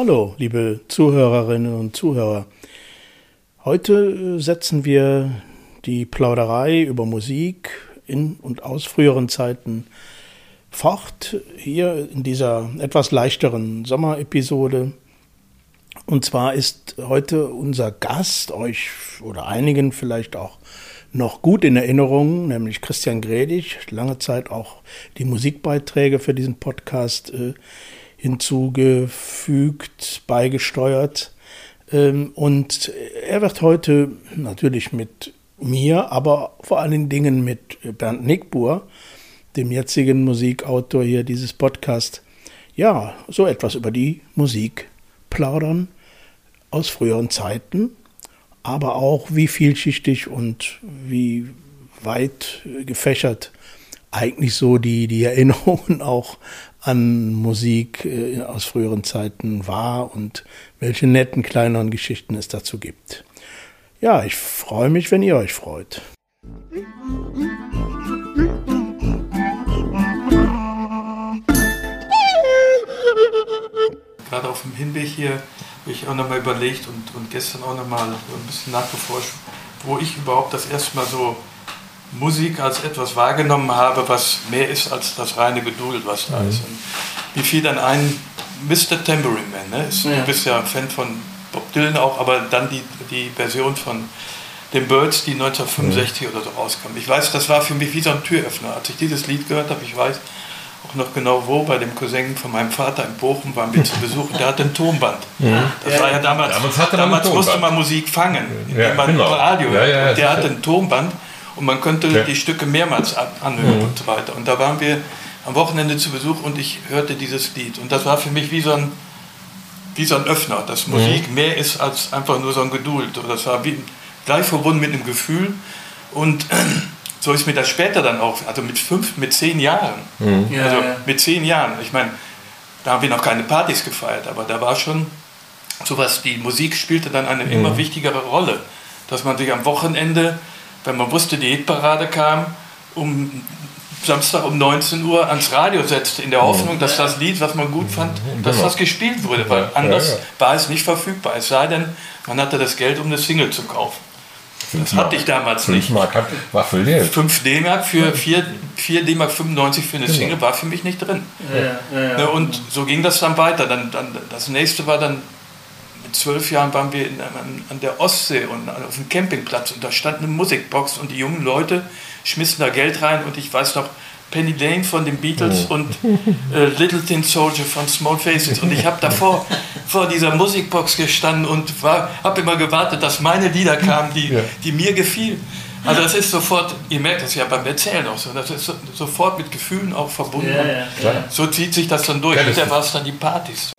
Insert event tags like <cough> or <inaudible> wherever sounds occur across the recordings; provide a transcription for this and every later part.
Hallo, liebe Zuhörerinnen und Zuhörer. Heute äh, setzen wir die Plauderei über Musik in und aus früheren Zeiten fort, hier in dieser etwas leichteren Sommerepisode. Und zwar ist heute unser Gast, euch oder einigen vielleicht auch noch gut in Erinnerung, nämlich Christian Gredig, lange Zeit auch die Musikbeiträge für diesen Podcast äh, hinzugefügt, beigesteuert. Ähm, und er wird heute natürlich mit mir, aber vor allen Dingen mit Bernd Nickbuhr, dem jetzigen Musikautor hier dieses Podcast, ja, so etwas über die Musik plaudern aus früheren Zeiten, aber auch wie vielschichtig und wie weit gefächert eigentlich so die, die Erinnerungen <laughs> auch an Musik äh, aus früheren Zeiten war und welche netten kleineren Geschichten es dazu gibt. Ja, ich freue mich, wenn ihr euch freut. Gerade auf dem Hinweg hier habe ich auch nochmal überlegt und, und gestern auch nochmal ein bisschen nachgeforscht, wo ich überhaupt das erste Mal so Musik als etwas wahrgenommen habe, was mehr ist als das reine Geduld, was da mhm. ist. Und wie viel dann ein Mr. Tambourine Man, ne? Ist, ja. du bist ja ein Fan von Bob Dylan auch, aber dann die, die Version von den Birds, die 1965 mhm. oder so rauskam. Ich weiß, das war für mich wie so ein Türöffner. Als ich dieses Lied gehört habe, ich weiß auch noch genau wo, bei dem Cousin von meinem Vater in Bochum waren wir zu <laughs> Besuch der hatte ein Tonband. Mhm. Das ja, war ja damals, damals, damals musste man Musik fangen, ja, man genau. Radio. Ja, ja, der hatte ein Tonband und man könnte die Stücke mehrmals anhören mhm. und so weiter. Und da waren wir am Wochenende zu Besuch und ich hörte dieses Lied. Und das war für mich wie so ein wie so ein Öffner, dass Musik mhm. mehr ist als einfach nur so ein Geduld. Das war wie, gleich verbunden mit einem Gefühl. Und <clears throat> so ist mir das später dann auch, also mit fünf, mit zehn Jahren. Mhm. Also mit zehn Jahren. Ich meine, da haben wir noch keine Partys gefeiert, aber da war schon sowas, die Musik spielte dann eine mhm. immer wichtigere Rolle. Dass man sich am Wochenende, wenn man wusste, die Hitparade kam, um Samstag um 19 Uhr ans Radio setzte, in der Hoffnung, dass das Lied, was man gut fand, dass genau. das gespielt wurde, weil anders war es nicht verfügbar. Es sei denn, man hatte das Geld, um eine Single zu kaufen. Das hatte ich damals nicht. 5 Mark war für Geld. 5 D-Mark für 4, 4 D-Mark 95 für eine genau. Single war für mich nicht drin. Ja, ja, ja. Ne, und so ging das dann weiter. Dann, dann, das nächste war dann, zwölf Jahren waren wir in, an, an der Ostsee und auf dem Campingplatz und da stand eine Musikbox und die jungen Leute schmissen da Geld rein und ich weiß noch, Penny Lane von den Beatles oh. und äh, Little Tin Soldier von Small Faces. Und ich habe davor vor dieser Musikbox gestanden und habe immer gewartet, dass meine Lieder kamen, die, ja. die mir gefielen. Also das ist sofort, ihr merkt das ja beim Erzählen auch so, das ist so, sofort mit Gefühlen auch verbunden. Ja, ja, so zieht sich das dann durch. Ja, Hinterher war es dann die Partys.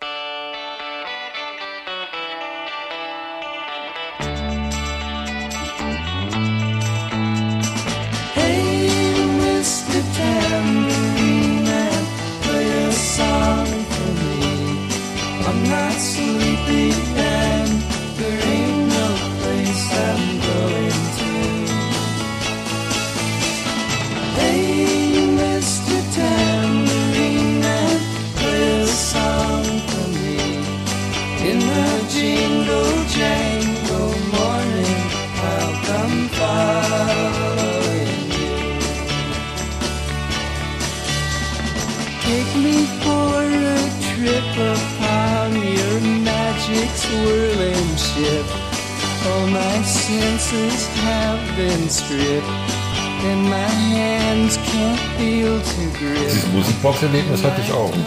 Erlebnis hatte ich auch. Und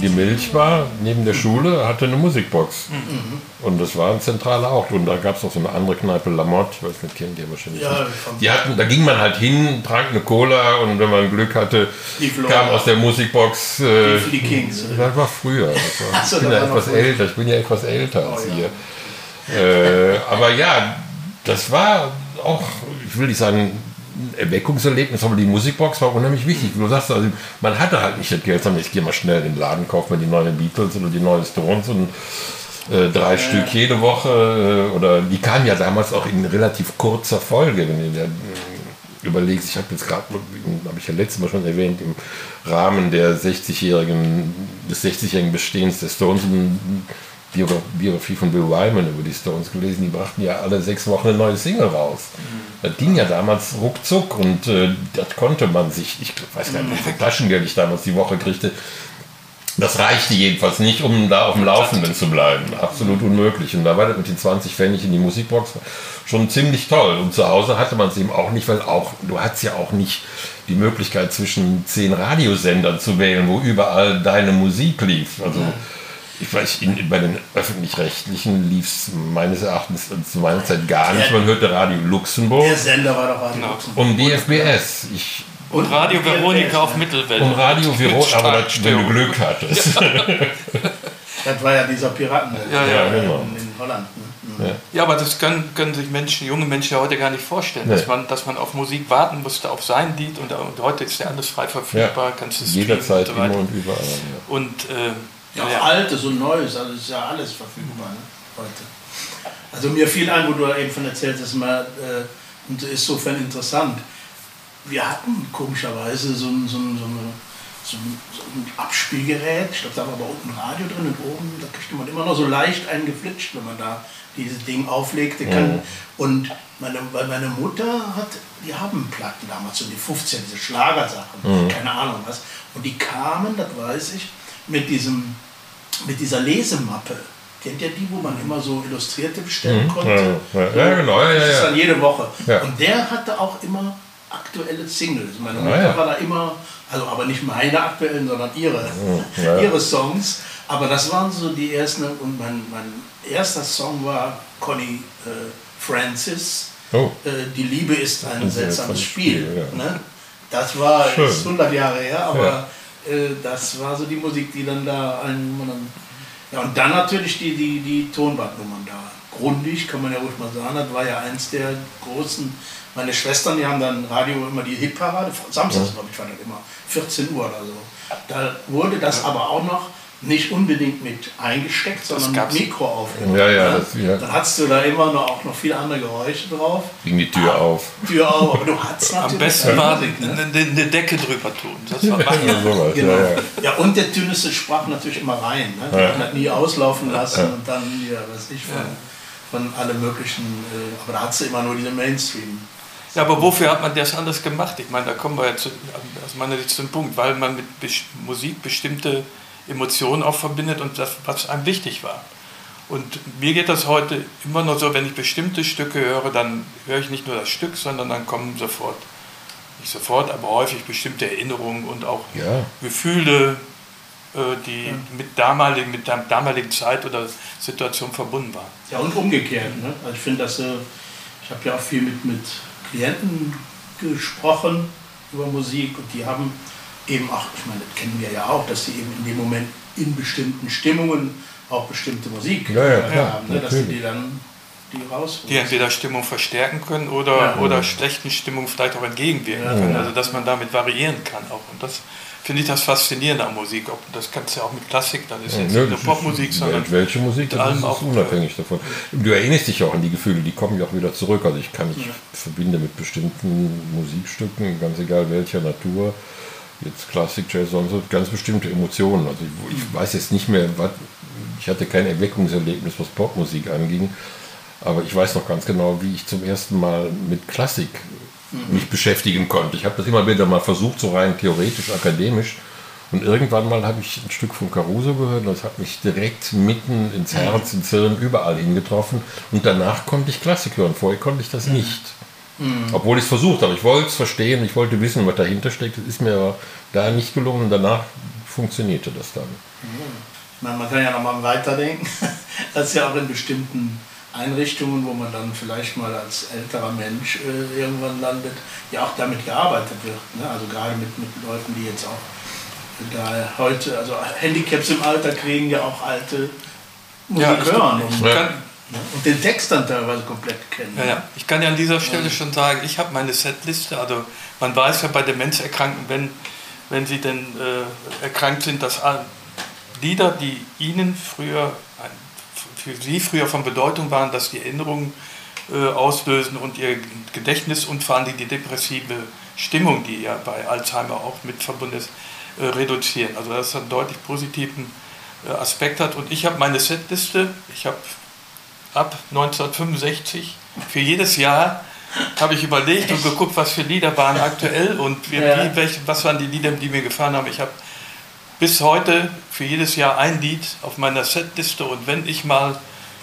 die Milch war neben der Schule, hatte eine Musikbox. Mhm. Und das war ein zentraler Ort. Und da gab es noch so eine andere Kneipe, Lamotte, ich weiß nicht, kennt ihr wahrscheinlich. Ja, die hatten, da ging man halt hin, trank eine Cola und wenn man Glück hatte, kam aus der Musikbox. Äh, die, die Kings. Das war früher. Das war, <laughs> ich bin ja etwas älter, ich bin ja etwas älter als oh, ihr. Äh, aber ja, das war auch, ich will nicht sagen, Erweckungserlebnis, aber die Musikbox war unheimlich wichtig. Du sagst, also, man hatte halt nicht das Geld, sondern ich gehe mal schnell in den Laden, kaufe mir die neuen Beatles oder die neuen Stones und äh, drei ja. Stück jede Woche. Äh, oder die kamen ja damals auch in relativ kurzer Folge, wenn du dir überlegst. Ich habe jetzt gerade, habe ich ja letztes Mal schon erwähnt, im Rahmen der 60-jährigen, des 60-jährigen Bestehens der Stones Biografie von Bill Wyman über die Stones gelesen, die brachten ja alle sechs Wochen eine neue Single raus. Mhm. Das ging ja damals ruckzuck und äh, das konnte man sich, ich weiß gar nicht, wie viel Taschengeld ich damals die Woche kriegte, das reichte jedenfalls nicht, um da auf dem Laufenden zu bleiben. Absolut unmöglich. Und da war das mit den 20 Pfennig in die Musikbox schon ziemlich toll. Und zu Hause hatte man es eben auch nicht, weil auch, du hattest ja auch nicht die Möglichkeit zwischen zehn Radiosendern zu wählen, wo überall deine Musik lief. Also ich weiß, in, bei den öffentlich-rechtlichen lief es meines Erachtens zu meiner Zeit gar nicht. Man hörte Radio Luxemburg. Der Sender war doch Radio genau. Luxemburg. Und DFBS. Ich und Radio Veronika auf Mittelwelle. Und Radio Veronika, aber das, wenn du Glück hattest. <laughs> das war ja dieser Piraten ja, ja, genau. in, in Holland. Ne? Ja. ja. aber das können, können sich Menschen, junge Menschen ja heute gar nicht vorstellen, nee. dass, man, dass man auf Musik warten musste, auf sein Lied und, und heute ist ja alles frei verfügbar, ja. kannst du Jederzeit, und so immer und überall. Ja. Und, äh, ja, auch Altes und Neues, also ist ja alles verfügbar ne? heute. Also mir fiel ein, wo du eben von erzählst, dass man, äh, und insofern interessant, wir hatten komischerweise so ein, so ein, so eine, so ein, so ein Abspielgerät. Ich glaube, da war aber unten ein Radio drin und oben, da kriegte man immer noch so leicht eingeflitscht, wenn man da dieses Ding auflegte. Kann. Mhm. Und meine, weil meine Mutter hat, die haben Platten damals, so die 15, diese Schlagersachen, mhm. keine Ahnung was. Und die kamen, das weiß ich, mit, diesem, mit dieser Lesemappe. Kennt ihr die, wo man immer so Illustrierte bestellen mhm. konnte? Ja, ja, genau. Ja, das ist dann jede Woche. Und der hatte auch immer aktuelle Singles. Meine ah, Mutter ah, ja. war da immer, also aber nicht meine aktuellen, sondern ihre, <laughs> ja. ihre Songs. Aber das waren so die ersten und mein, mein erster Song war Connie äh, Francis. Oh. Äh, die Liebe ist ein seltsames Spiel. Spiel ja. ne? Das war 100 Jahre her, aber das war so die Musik, die dann da allen. Ja, und dann natürlich die, die, die Tonbandnummern da. Grundig, kann man ja ruhig mal sagen, das war ja eins der großen meine Schwestern, die haben dann Radio immer die Hitparade, samstags glaube ich war das immer, 14 Uhr oder so. Da wurde das aber auch noch nicht unbedingt mit eingesteckt, sondern mit Mikro aufgenommen. Ja, ja, das, ja. Dann hattest du da immer noch, auch noch viele andere Geräusche drauf. Ging die Tür ah, auf. Tür auf, aber du hattest natürlich... Am besten war Musik, ne? eine, eine, Decke drüber tun. Das war ja, <laughs> sowas, genau. ja, ja. und der Tüneste sprach natürlich immer rein. Ne? Die ja. hat nie auslaufen lassen und dann, ja, weiß ich, von, von alle möglichen... Äh, aber da hattest du immer nur diese Mainstream. Ja, aber wofür hat man das anders gemacht? Ich meine, da kommen wir ja zu, aus meiner Sicht zum Punkt, weil man mit Musik bestimmte Emotionen auch verbindet und das, was einem wichtig war. Und mir geht das heute immer nur so, wenn ich bestimmte Stücke höre, dann höre ich nicht nur das Stück, sondern dann kommen sofort, nicht sofort, aber häufig bestimmte Erinnerungen und auch ja. Gefühle, äh, die ja. mit, damalig, mit der damaligen Zeit oder Situation verbunden waren. Ja, und umgekehrt. Ne? Also ich finde, dass äh, ich habe ja auch viel mit, mit Klienten gesprochen über Musik und die haben eben auch, ich meine, das kennen wir ja auch, dass sie eben in dem Moment in bestimmten Stimmungen auch bestimmte Musik ja, ja, klar, haben, ne, dass sie die dann die rausholen. Die entweder Stimmung verstärken können oder, ja. oder schlechten Stimmung vielleicht auch entgegenwirken können. Also dass man damit variieren kann auch. Und das finde ich das Faszinierende an Musik. Das kannst du ja auch mit Klassik, dann ist ja, jetzt nicht Popmusik, sondern welche Musik, das ist, auch unabhängig davon. Du erinnerst dich auch an die Gefühle, die kommen ja auch wieder zurück. Also ich kann, ich ja. verbinde mit bestimmten Musikstücken, ganz egal welcher Natur, jetzt Klassik, Jazz, sonst ganz bestimmte Emotionen. Also ich, ich weiß jetzt nicht mehr, was, ich hatte kein Erweckungserlebnis, was Popmusik anging, aber ich weiß noch ganz genau, wie ich zum ersten Mal mit Klassik mich beschäftigen konnte. Ich habe das immer wieder mal versucht, so rein theoretisch, akademisch. Und irgendwann mal habe ich ein Stück von Caruso gehört und das hat mich direkt mitten ins Herz, ins Hirn, überall hingetroffen. Und danach konnte ich Klassik hören. Vorher konnte ich das mhm. nicht. Mhm. Obwohl ich es versucht habe. Ich wollte es verstehen, ich wollte wissen, was dahinter steckt. Das ist mir aber da nicht gelungen. Danach funktionierte das dann. Mhm. Man kann ja noch mal weiterdenken. <laughs> Das ist ja auch in bestimmten Einrichtungen, wo man dann vielleicht mal als älterer Mensch äh, irgendwann landet, ja auch damit gearbeitet wird. Ne? Also gerade mit, mit Leuten, die jetzt auch da heute, also Handicaps im Alter kriegen ja auch alte Musik ja, hören. Und, ja. kann, ne? Und den Text dann teilweise komplett kennen. Ja, ja. Ich kann ja an dieser Stelle schon sagen, ich habe meine Setliste, also man weiß ja bei Demenzerkrankten, wenn, wenn sie denn äh, erkrankt sind, dass Lieder, die ihnen früher für sie früher von Bedeutung waren, dass die Erinnerungen äh, auslösen und ihr Gedächtnis und vor allem die depressive Stimmung, die ja bei Alzheimer auch mit verbunden ist, äh, reduzieren. Also das hat einen deutlich positiven äh, Aspekt hat. Und ich habe meine Setliste, ich habe ab 1965 für jedes Jahr habe ich überlegt und geguckt, was für Lieder waren aktuell und wie, ja. welche, was waren die Lieder, die mir gefallen haben. Ich habe bis heute für jedes Jahr ein Lied auf meiner Setliste und wenn ich mal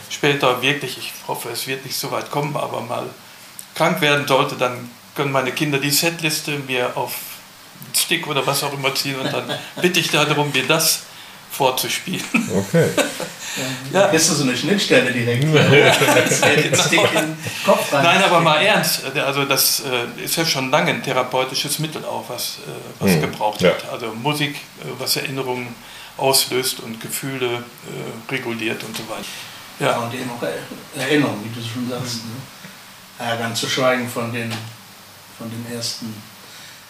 später wirklich, ich hoffe, es wird nicht so weit kommen, aber mal krank werden sollte, dann können meine Kinder die Setliste mir auf Stick oder was auch immer ziehen und dann <laughs> bitte ich darum, mir das vorzuspielen. Okay. <laughs> Ja. Ist das so eine Schnittstelle direkt? <laughs> Kopf rein. Nein, aber mal ernst. Also das äh, ist ja schon lange ein therapeutisches Mittel auch, was, äh, was mhm. gebraucht ja. wird. Also Musik, äh, was Erinnerungen auslöst und Gefühle äh, reguliert und so weiter. Ja, ja und eben auch Erinnerungen, wie du schon sagst. Ne? Ja, ganz zu schweigen von den, von den ersten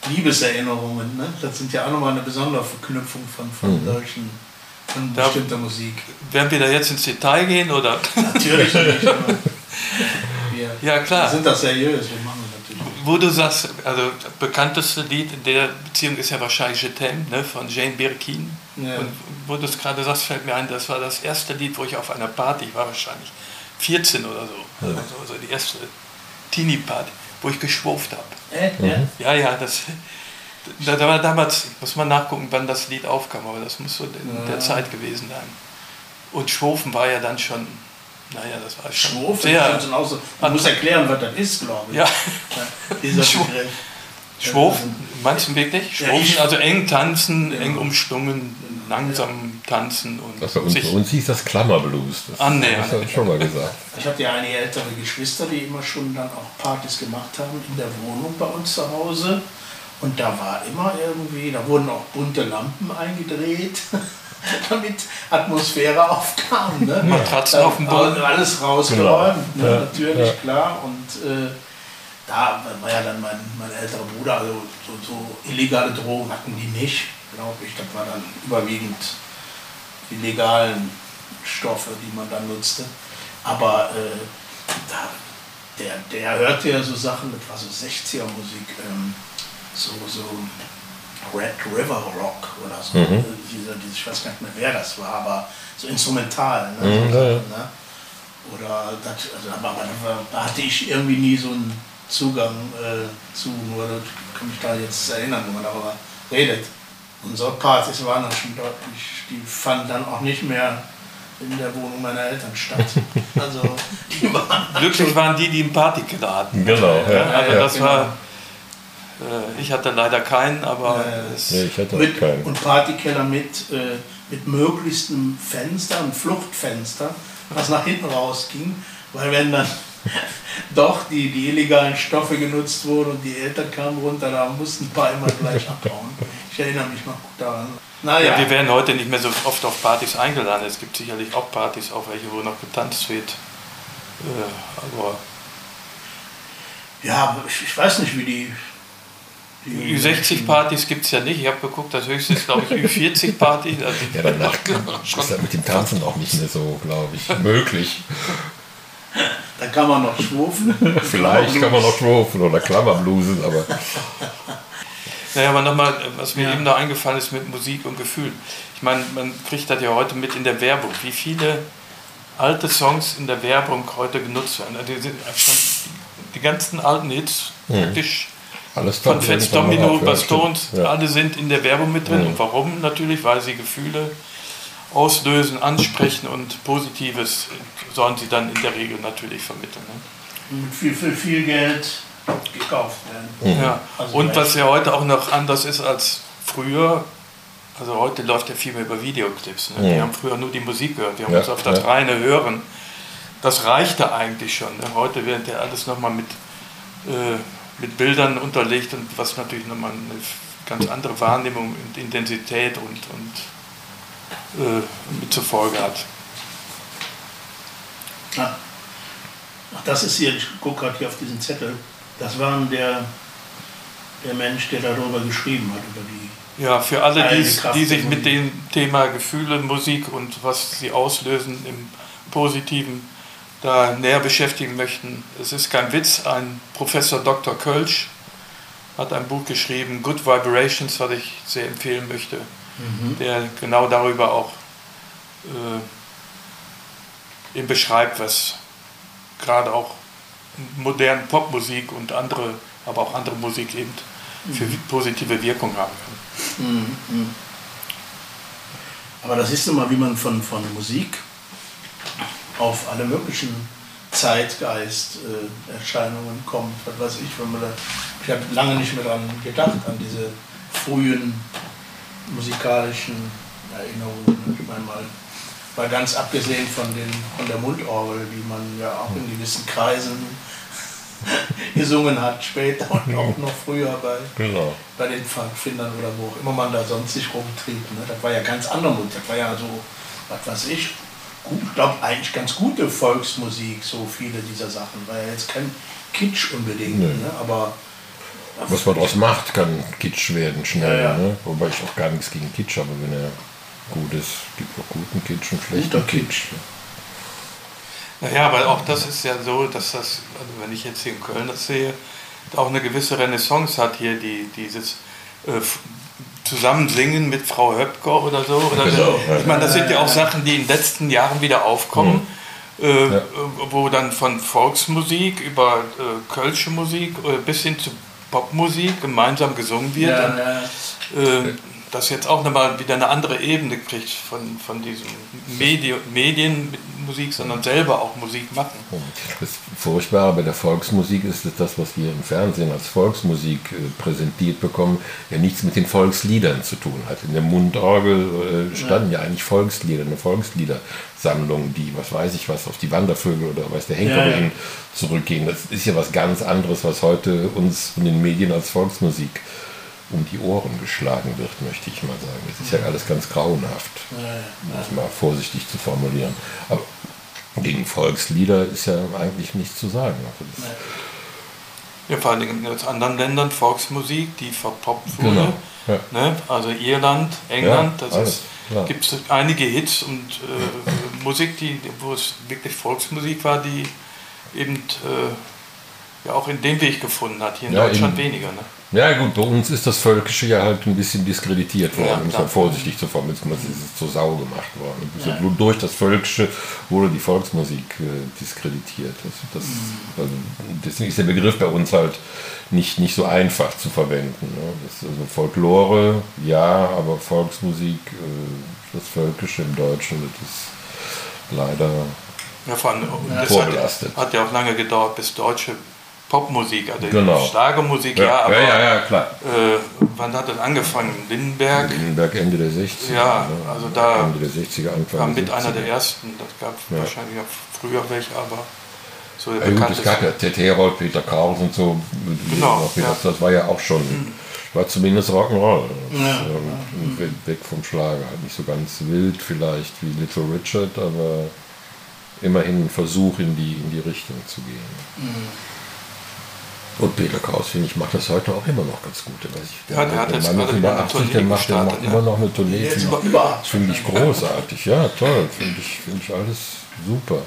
Liebeserinnerungen. Ne? Das sind ja auch nochmal eine besondere Verknüpfung von, von mhm. solchen von da bestimmter Musik. Werden wir da jetzt ins Detail gehen oder? Natürlich nicht. <laughs> wir, ja klar. Wir sind das seriös. Wir machen das natürlich. Wo du sagst, also das bekannteste Lied in der Beziehung ist ja wahrscheinlich Je t'aime, ne, von Jane Birkin. Ja. Und wo du es gerade sagst, fällt mir ein, das war das erste Lied, wo ich auf einer Party war, wahrscheinlich 14 oder so. Ja. Also, also die erste Teenie-Party, wo ich geschwurft habe. Äh? Ja? ja, ja, das, da, war damals, muss man nachgucken, wann das Lied aufkam, aber das muss so in ja. der Zeit gewesen sein. Und Schwofen war ja dann schon, naja, das war schon Schwofen, sehr... Schon so, man muss erklären, was das ist, glaube ich. Ja. Dieser Begriff. Schwofen, meinst du wirklich? Schwofen, also eng tanzen, eng umschlungen, langsam tanzen und also, und sich... uns hieß das Klammerblues. Das, annähern. das hast du schon mal gesagt. Ich hatte ja einige ältere Geschwister, die immer schon dann auch Partys gemacht haben in der Wohnung bei uns zu Hause. Und da war immer irgendwie, da wurden auch bunte Lampen eingedreht, <laughs> damit Atmosphäre aufkam. Ne? <laughs> Matratzen auf dem Boden. Alles rausgeräumt, ne? ja. natürlich, ja. klar. Und äh, da war ja dann mein, mein älterer Bruder, also so, so illegale Drogen hatten die nicht, glaube ich. Das war dann überwiegend die legalen Stoffe, die man dann nutzte. Aber äh, da, der, der hörte ja so Sachen, das war so 60er Musik. Ähm, so, so Red River Rock oder so. Mhm. Diese, diese, ich weiß gar nicht mehr, wer das war, aber so instrumental. Ne? Mhm, so, ne? Oder das, also, aber, aber da hatte ich irgendwie nie so einen Zugang äh, zu, nur kann mich da jetzt erinnern, wenn man darüber redet. Unsere Partys waren dann schon deutlich, die fanden dann auch nicht mehr in der Wohnung meiner Eltern statt. <laughs> Also die waren Glücklich waren die, die einen Partykeller hatten. Genau. Ja. Also das genau. war äh, ich hatte leider keinen, aber nee, ich hatte mit, keinen. Und Partykeller mit, äh, mit möglichst einem Fenster, einem Fluchtfenster, was nach hinten rausging, weil wenn dann <laughs> doch die, die illegalen Stoffe genutzt wurden und die Eltern kamen runter, da mussten ein paar immer gleich abhauen. Ich erinnere mich noch gut daran. Naja. Ja, wir werden heute nicht mehr so oft auf Partys eingeladen. Es gibt sicherlich auch Partys, auf welche wo noch getanzt wird. Äh, aber ja, ich, ich weiß nicht, wie die, Ü60-Partys gibt es ja nicht. Ich habe geguckt, das höchste ist, glaube ich, Ü40-Party. Also ja, danach ist ja mit dem Tanzen auch nicht mehr so, glaube ich, möglich. Da kann man noch schwufen. Vielleicht kann man noch schwufen oder Klammerblusen, aber. Naja, aber nochmal, was mir ja. eben noch eingefallen ist mit Musik und Gefühl. Ich meine, man kriegt das ja heute mit in der Werbung, wie viele alte Songs in der Werbung heute genutzt werden. Also die, sind schon die ganzen alten Hits mhm. Alles von Fats Domino über Stones, ja. alle sind in der Werbung mit drin. Mhm. Und warum? Natürlich, weil sie Gefühle auslösen, ansprechen und Positives sollen sie dann in der Regel natürlich vermitteln. Ne? Mit viel, viel, viel Geld gekauft werden. Mhm. Ja. Also und was ja heute auch noch anders ist als früher, also heute läuft ja viel mehr über Videoclips. Ne? Mhm. Wir haben früher nur die Musik gehört, wir haben ja, uns auf das ja. reine Hören. Das reichte eigentlich schon. Ne? Heute wird ja alles nochmal mit äh, mit Bildern unterlegt und was natürlich nochmal eine ganz andere Wahrnehmung und Intensität und, und äh, mit zur Folge hat. Ja. Ach, das ist hier, ich gucke gerade hier auf diesen Zettel, das war der, der Mensch, der darüber geschrieben hat, über die ja, für alle, die, die sich mit dem Thema Gefühle, Musik und was sie auslösen im Positiven da näher beschäftigen möchten. Es ist kein Witz, ein Professor Dr. Kölsch hat ein Buch geschrieben, Good Vibrations, was ich sehr empfehlen möchte, mhm. der genau darüber auch äh, beschreibt, was gerade auch moderne Popmusik und andere, aber auch andere Musik eben für mhm. positive Wirkung haben kann. Mhm. Aber das ist nun mal, wie man von, von Musik auf alle möglichen Zeitgeist-Erscheinungen äh, kommt. Was weiß ich, wenn man da, ich habe lange nicht mehr daran gedacht, an diese frühen musikalischen Erinnerungen. Ich meine mal, mal ganz abgesehen von, den, von der Mundorgel, die man ja auch in gewissen Kreisen <laughs> gesungen hat, später und auch noch früher bei, genau. bei den Pfadfindern oder wo auch immer man da sonst sich rumtrieb. Ne? Das war ja ganz andere Musik, das war ja so, was weiß ich, ich glaube eigentlich ganz gute Volksmusik, so viele dieser Sachen. War ja jetzt kein Kitsch unbedingt, nee. ne? aber was man daraus macht, kann Kitsch werden schnell. Ja, ja. Ne? Wobei ich auch gar nichts gegen Kitsch habe, wenn er gut ist. gibt auch guten Kitsch und schlechten Kitsch. Naja, aber auch das ist ja so, dass das, also wenn ich jetzt hier in Köln das sehe, auch eine gewisse Renaissance hat hier, die, dieses äh, Zusammensingen mit Frau Höpker oder so. Oder genau. Ich meine, das sind ja auch Sachen, die in den letzten Jahren wieder aufkommen. Mhm. Äh, ja. wo dann von Volksmusik über äh, Kölsche Musik äh, bis hin zu Popmusik gemeinsam gesungen wird. Ja, und, äh, das jetzt auch nochmal wieder eine andere Ebene kriegt von, von diesem Medi Medienmusik, sondern selber auch Musik machen. Das Furchtbare bei der Volksmusik ist, dass das, was wir im Fernsehen als Volksmusik äh, präsentiert bekommen, ja nichts mit den Volksliedern zu tun hat. In der Mundorgel äh, standen ja. ja. eigentlich Volkslieder, eine Volksliedersammlung, die, was weiß ich was, auf die Wandervögel oder weiß der Henker ja, ja. zurückgehen. Das ist ja was ganz anderes, was heute uns von den Medien als Volksmusik äh, um die Ohren geschlagen wird, möchte ich mal sagen. Das ist ja alles ganz grauenhaft, um das mal vorsichtig zu formulieren. Aber gegen Volkslieder ist ja eigentlich nichts zu sagen. Also ja, vor allem in anderen Ländern Volksmusik, die verpoppt wurde. Genau. Ja. Ne? Also Irland, England, ja, das gibt es einige Hits und äh, Musik, die, wo es wirklich Volksmusik war, die eben äh, ja auch in dem Weg gefunden hat. Hier in Deutschland weniger. Ne? Ja gut, bei uns ist das Völkische ja halt ein bisschen diskreditiert worden, ja, um es vorsichtig zu formulieren, es ist zur Sau gemacht worden. Ja. Durch das Völkische wurde die Volksmusik äh, diskreditiert. Das, das, also, deswegen ist der Begriff bei uns halt nicht, nicht so einfach zu verwenden. Ne? Das, also Folklore, ja, aber Volksmusik, äh, das Völkische im Deutschen, das ist leider ja, vor allem, vorbelastet. Hat, hat ja auch lange gedauert, bis Deutsche Popmusik, also genau. Schlagermusik, ja, ja, aber ja, ja, klar. Äh, wann hat das angefangen? Lindenberg? Lindenberg Ende der 60er. Ja, ne? also da Ende der 60er, Anfang war mit einer der ersten. Das gab ja. wahrscheinlich auch früher welche, aber so der ja, gut, es gab ja Ted Herold, Peter Kraus und so. Genau, ja. das, war ja auch schon, mhm. war zumindest Rock'n'Roll. Ja. Mhm. Weg vom Schlager, halt nicht so ganz wild vielleicht wie Little Richard, aber immerhin ein Versuch in die, in die Richtung zu gehen. Mhm. Und Peter Kraus, finde ich, macht das heute auch immer noch ganz gut. Ich, der, ja, der, hat der Mann ist über 80, der macht, der macht immer noch eine Tournee. Das finde ich großartig. Ja, toll. Finde ich, find ich alles super.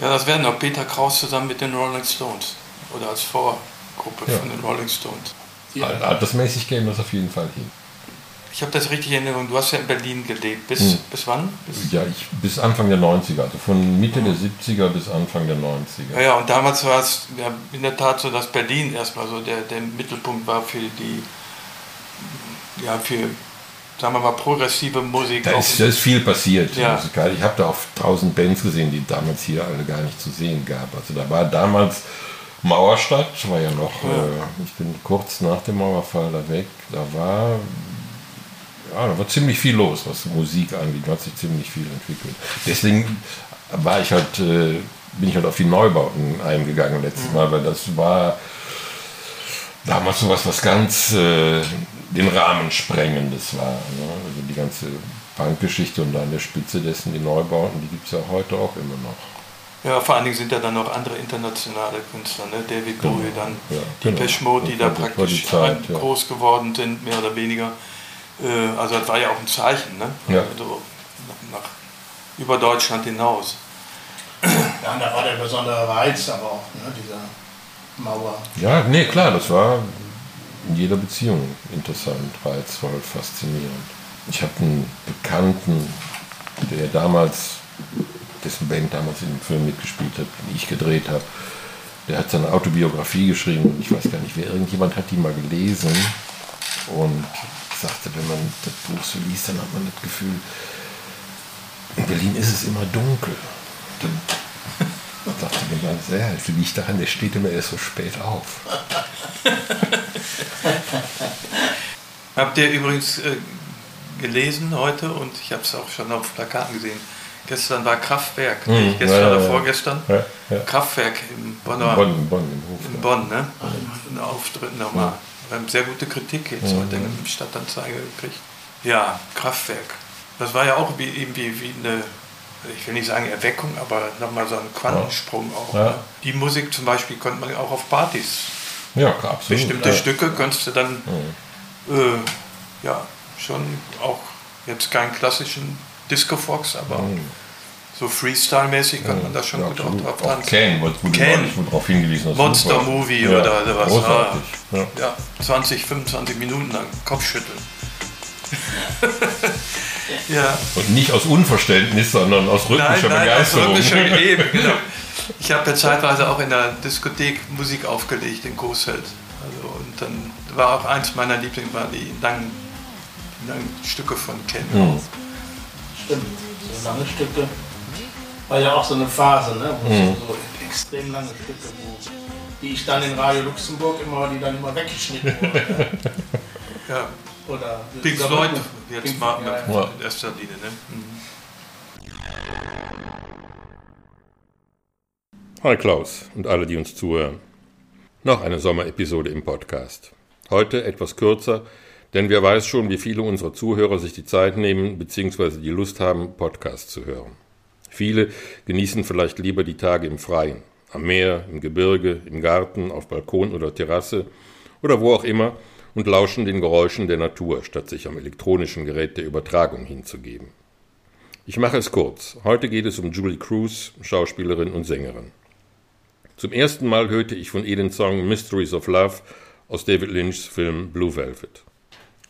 Ja, das werden auch Peter Kraus zusammen mit den Rolling Stones. Oder als Vorgruppe ja. von den Rolling Stones. Ja. Altersmäßig gehen das auf jeden Fall hin. Ich habe das richtig in Erinnerung. Du hast ja in Berlin gelebt. Bis, hm. bis wann? Bis ja, ich, bis Anfang der 90er. Also von Mitte der 70er bis Anfang der 90er. Ja, ja und damals war es ja, in der Tat so, dass Berlin erstmal so der, der Mittelpunkt war für die, ja, für, sagen wir mal, progressive Musik. Da ist, da ist viel passiert. Ja. Ich habe da auch tausend Bands gesehen, die damals hier alle gar nicht zu sehen gab. Also da war damals Mauerstadt, war ja noch, ja. Äh, ich bin kurz nach dem Mauerfall da weg, da war ja, da war ziemlich viel los, was Musik angeht. Da hat sich ziemlich viel entwickelt. Deswegen war ich halt, äh, bin ich halt auf die Neubauten eingegangen letztes. Mal, weil das war damals sowas, was ganz äh, den Rahmen sprengendes war. Ne? Also die ganze Bankgeschichte und an der Spitze dessen die Neubauten, die gibt es ja heute auch immer noch. Ja, vor allen Dingen sind ja dann noch andere internationale Künstler, ne? David Bowie, genau. dann ja, die genau. Mode, die da praktisch Zeit, groß geworden sind, mehr oder weniger. Äh, also das war ja auch ein Zeichen, ne? Ja. Also nach, nach, über Deutschland hinaus. Ja, und da war der besondere Reiz aber auch, ne, dieser Mauer. Ja, nee, klar, das war in jeder Beziehung interessant, reizvoll, faszinierend. Ich habe einen Bekannten, der damals, dessen Band damals in dem Film mitgespielt hat, den ich gedreht habe, der hat seine Autobiografie geschrieben. Ich weiß gar nicht, wer irgendjemand hat die mal gelesen und sagte, wenn man das Buch so liest, dann hat man das Gefühl, in Berlin ist es immer dunkel. Dann <laughs> sagte mir mal, ja, das liegt daran, der steht immer erst so spät auf. <laughs> Habt ihr übrigens äh, gelesen heute und ich habe es auch schon auf Plakaten gesehen. Gestern war Kraftwerk, Hm, nicht gestern ja, oder ja, vorgestern. Ja. Kraftwerk im Bonner, Bonn, in Bonn, im Hof. in Bonn, ne? Ein Auftritt nochmal. Wir haben sehr gute Kritik jetzt heute in der Stadtanzeige gekriegt. Ja, Kraftwerk. Das war ja auch wie, irgendwie wie eine, ich will nicht sagen Erweckung, aber nochmal so ein Quantensprung auch. Ja. Ne? Die Musik zum Beispiel konnte man auch auf Partys. Ja, absolut. Bestimmte ja. Stücke konntest du dann äh, ja schon auch jetzt keinen klassischen Disco-Fox, aber so Freestyle-mäßig kann man da schon Ja, gut auch absolut. drauf Auch tanzen. Wo du Can. neulich darauf hingewiesen hast. Monster. Movie Ja, oder sowas. Großartig. Ah, Ja. ja, 20, 25 Minuten lang Kopfschütteln. <laughs> ja, Und nicht aus Unverständnis, sondern aus nein, rhythmischer nein, das Begeisterung. wird schon gegeben, genau. Ich habe ja zeitweise auch in der Diskothek Musik aufgelegt in Coesfeld. Also, und dann war auch eins meiner Lieblings war die langen, die langen Stücke von Ken. Mhm. Stimmt, so lange Stücke. War ja auch so eine Phase, ne? Wo Mhm. so extrem lange Stücke, wo, die ich dann in Radio Luxemburg immer, die dann immer weggeschnitten wurden. <laughs> Ja, Oder Pink Floyd jetzt Pink- mal ja. Ja. in erster Linie. Ne? Mhm. Hi Klaus und alle, die uns zuhören. Noch eine Sommerepisode im Podcast. Heute etwas kürzer, denn wer weiß schon, wie viele unserer Zuhörer sich die Zeit nehmen bzw. die Lust haben, Podcasts zu hören. Viele genießen vielleicht lieber die Tage im Freien, am Meer, im Gebirge, im Garten, auf Balkon oder Terrasse oder wo auch immer und lauschen den Geräuschen der Natur, statt sich am elektronischen Gerät der Übertragung hinzugeben. Ich mache es kurz. Heute geht es um Julie Cruz, Schauspielerin und Sängerin. Zum ersten Mal hörte ich von ihr den Song Mysteries of Love aus David Lynchs Film Blue Velvet.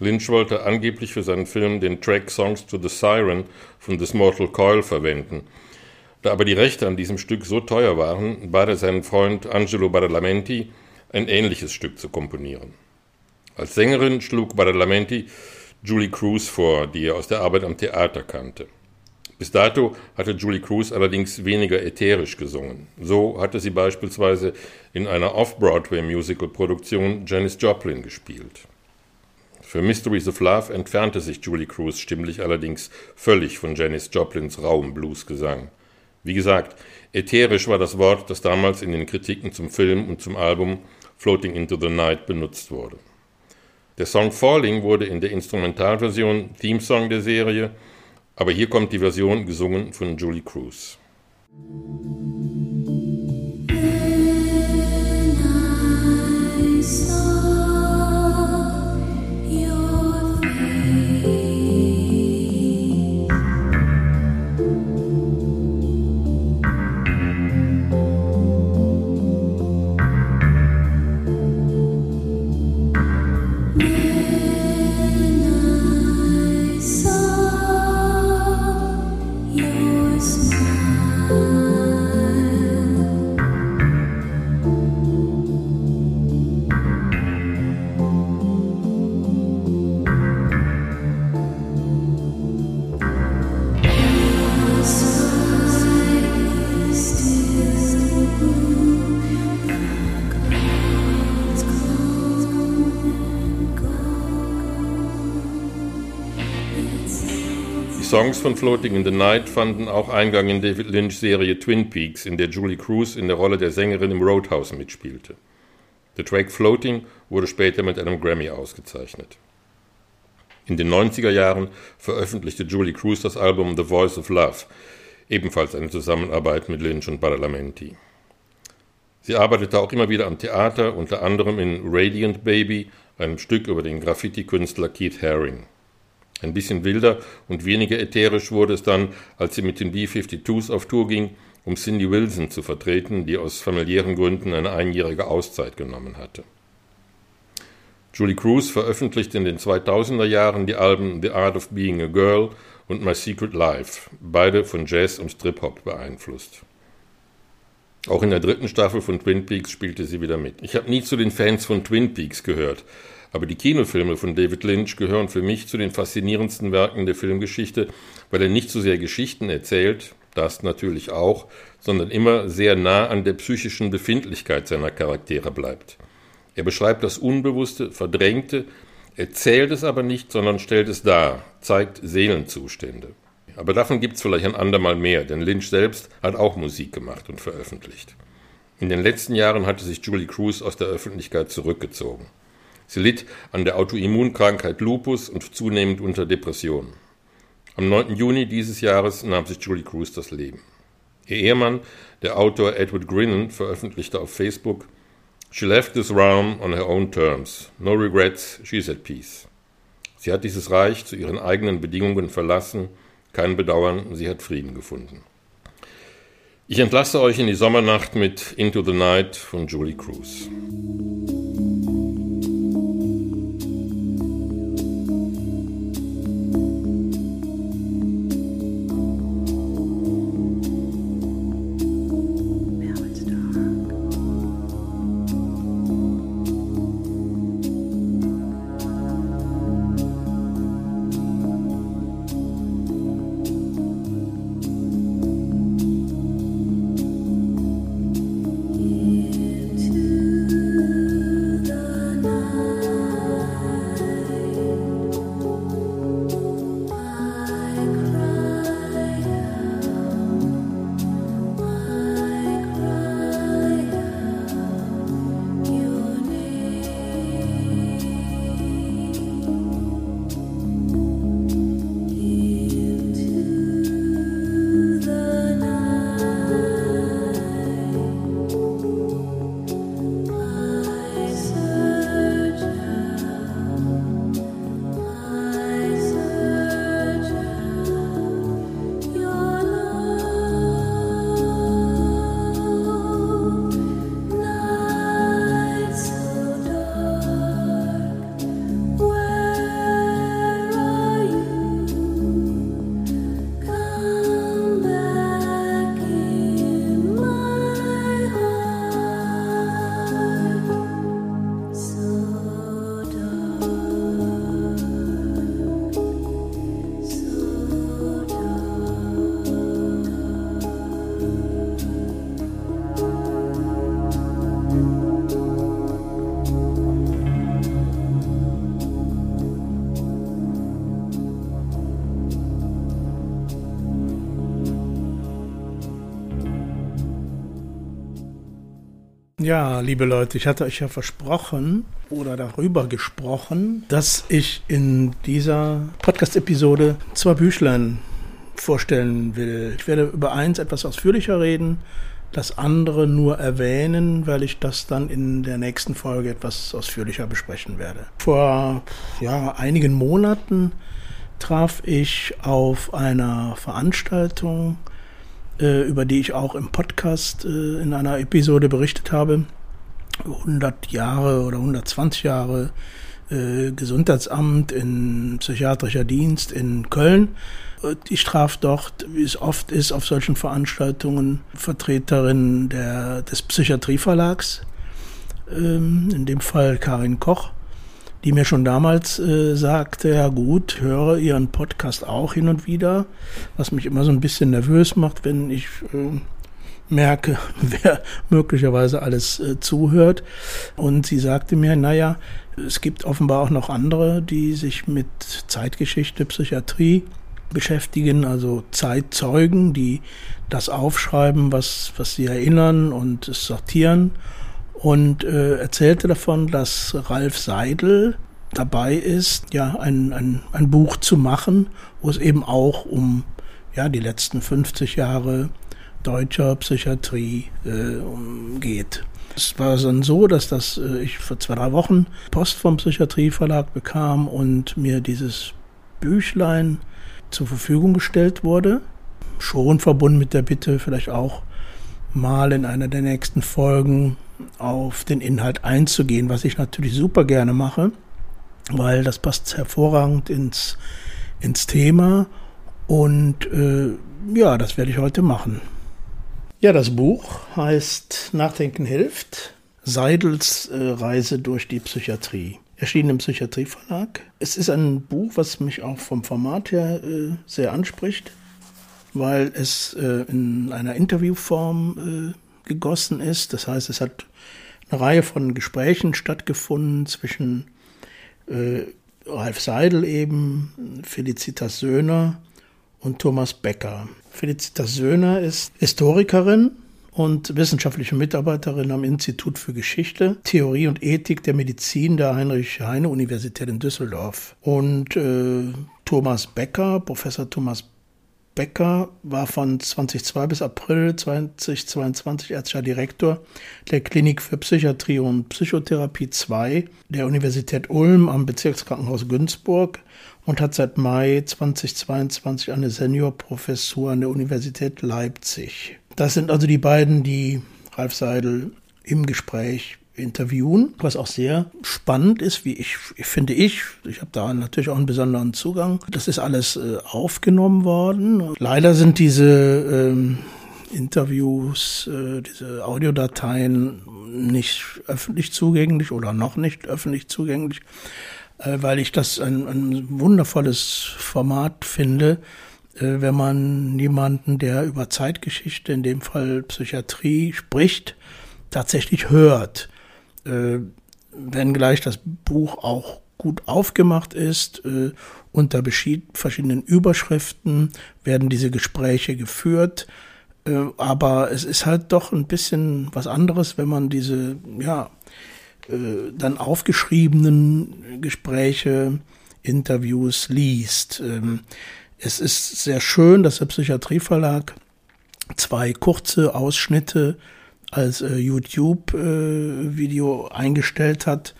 Lynch wollte angeblich für seinen Film den Track Songs to the Siren von This Mortal Coil verwenden. Da aber die Rechte an diesem Stück so teuer waren, bat er seinen Freund Angelo Badalamenti, ein ähnliches Stück zu komponieren. Als Sängerin schlug Badalamenti Julie Cruz vor, die er aus der Arbeit am Theater kannte. Bis dato hatte Julie Cruz allerdings weniger ätherisch gesungen. So hatte sie beispielsweise in einer Off-Broadway-Musical-Produktion Janis Joplin gespielt. Für Mysteries of Love entfernte sich Julie Cruz stimmlich allerdings völlig von Janis Joplins rauem Bluesgesang. Wie gesagt, ätherisch war das Wort, das damals in den Kritiken zum Film und zum Album Floating into the Night benutzt wurde. Der Song Falling wurde in der Instrumentalversion Theme-Song der Serie aber hier kommt die Version gesungen von Julie Cruz. Songs von Floating in the Night fanden auch Eingang in David Lynch's Serie Twin Peaks, in der Julie Cruz in der Rolle der Sängerin im Roadhouse mitspielte. Der Track Floating wurde später mit einem Grammy ausgezeichnet. In den 90er Jahren veröffentlichte Julie Cruz das Album The Voice of Love, ebenfalls eine Zusammenarbeit mit Lynch und Badalamenti. Sie arbeitete auch immer wieder am Theater, unter anderem in Radiant Baby, einem Stück über den Graffiti-Künstler Keith Haring. Ein bisschen wilder und weniger ätherisch wurde es dann, als sie mit den B-52s auf Tour ging, um Cindy Wilson zu vertreten, die aus familiären Gründen eine einjährige Auszeit genommen hatte. Julie Cruz veröffentlichte in den 2000er Jahren die Alben The Art of Being a Girl und My Secret Life, beide von Jazz und Trip-Hop beeinflusst. Auch in der dritten Staffel von Twin Peaks spielte sie wieder mit. Ich habe nie zu den Fans von Twin Peaks gehört, aber die Kinofilme von David Lynch gehören für mich zu den faszinierendsten Werken der Filmgeschichte, weil er nicht so sehr Geschichten erzählt, das natürlich auch, sondern immer sehr nah an der psychischen Befindlichkeit seiner Charaktere bleibt. Er beschreibt das Unbewusste, Verdrängte, erzählt es aber nicht, sondern stellt es dar, zeigt Seelenzustände. Aber davon gibt es vielleicht ein andermal mehr, denn Lynch selbst hat auch Musik gemacht und veröffentlicht. In den letzten Jahren hatte sich Julie Cruz aus der Öffentlichkeit zurückgezogen. Sie litt an der Autoimmunkrankheit Lupus und zunehmend unter Depressionen. Am 9. Juni dieses Jahres nahm sich Julie Cruz das Leben. Ihr Ehemann, der Autor Edward Grinnen, veröffentlichte auf Facebook She left this realm on her own terms. No regrets, she's at peace. Sie hat dieses Reich zu ihren eigenen Bedingungen verlassen. Kein Bedauern, sie hat Frieden gefunden. Ich entlasse euch in die Sommernacht mit Into the Night von Julie Cruz. Ja, liebe Leute, ich hatte euch ja versprochen oder darüber gesprochen, dass ich in dieser Podcast-Episode zwei Büchlein vorstellen will. Ich werde über eins etwas ausführlicher reden, das andere nur erwähnen, weil ich das dann in der nächsten Folge etwas ausführlicher besprechen werde. Vor ja, einigen Monaten traf ich auf einer Veranstaltung über die ich auch im Podcast äh, in einer Episode berichtet habe. 100 Jahre oder 120 Jahre äh, Gesundheitsamt in psychiatrischer Dienst in Köln. Ich traf dort, wie es oft ist auf solchen Veranstaltungen, Vertreterin der, des Psychiatrieverlags, ähm, in dem Fall Karin Koch, die mir schon damals äh, sagte, ja gut, höre Ihren Podcast auch hin und wieder, was mich immer so ein bisschen nervös macht, wenn ich äh, merke, <laughs> wer möglicherweise alles äh, zuhört. Und sie sagte mir, naja, es gibt offenbar auch noch andere, die sich mit Zeitgeschichte, Psychiatrie beschäftigen, also Zeitzeugen, die das aufschreiben, was, was sie erinnern und es sortieren und äh, erzählte davon, dass Ralf Seidel dabei ist, ja, ein, ein, ein Buch zu machen, wo es eben auch um ja, die letzten 50 Jahre deutscher Psychiatrie äh, geht. Es war dann so, dass das äh, ich vor zwei, drei Wochen Post vom Psychiatrieverlag bekam und mir dieses Büchlein zur Verfügung gestellt wurde. Schon verbunden mit der Bitte, vielleicht auch mal in einer der nächsten Folgen auf den Inhalt einzugehen, was ich natürlich super gerne mache, weil das passt hervorragend ins, ins Thema Und äh, ja, das werde ich heute machen. Ja, das Buch heißt Nachdenken hilft. Seidels äh, Reise durch die Psychiatrie. Erschienen im Psychiatrieverlag. Es ist ein Buch, was mich auch vom Format her äh, sehr anspricht, weil es äh, in einer Interviewform äh, gegossen ist. Das heißt, es hat eine Reihe von Gesprächen stattgefunden zwischen äh, Ralf Seidel eben, Felicitas Söhner und Thomas Becker. Felicitas Söhner ist Historikerin und wissenschaftliche Mitarbeiterin am Institut für Geschichte, Theorie und Ethik der Medizin der Heinrich-Heine-Universität in Düsseldorf. Und äh, Thomas Becker, Professor Thomas Becker, war von 2002 bis April 2022 ärztlicher Direktor der Klinik für Psychiatrie und Psychotherapie 2 der Universität Ulm am Bezirkskrankenhaus Günzburg und hat seit Mai 2022 eine Seniorprofessur an der Universität Leipzig. Das sind also die beiden, die Ralf Seidel im Gespräch interviewen, was auch sehr spannend ist, wie ich, finde ich, ich habe da natürlich auch einen besonderen Zugang. Das ist alles äh, aufgenommen worden. Leider sind diese ähm, Interviews, äh, diese Audiodateien nicht öffentlich zugänglich oder noch nicht öffentlich zugänglich, äh, weil ich das ein, ein wundervolles Format finde, äh, wenn man jemanden, der über Zeitgeschichte, in dem Fall Psychiatrie, spricht, tatsächlich hört. Äh, wenngleich das Buch auch gut aufgemacht ist, äh, unter verschiedenen Überschriften werden diese Gespräche geführt. Äh, aber es ist halt doch ein bisschen was anderes, wenn man diese, ja, äh, dann aufgeschriebenen Gespräche, Interviews liest. Ähm, es ist sehr schön, dass der Psychiatrieverlag zwei kurze Ausschnitte als äh, YouTube-Video äh, eingestellt hat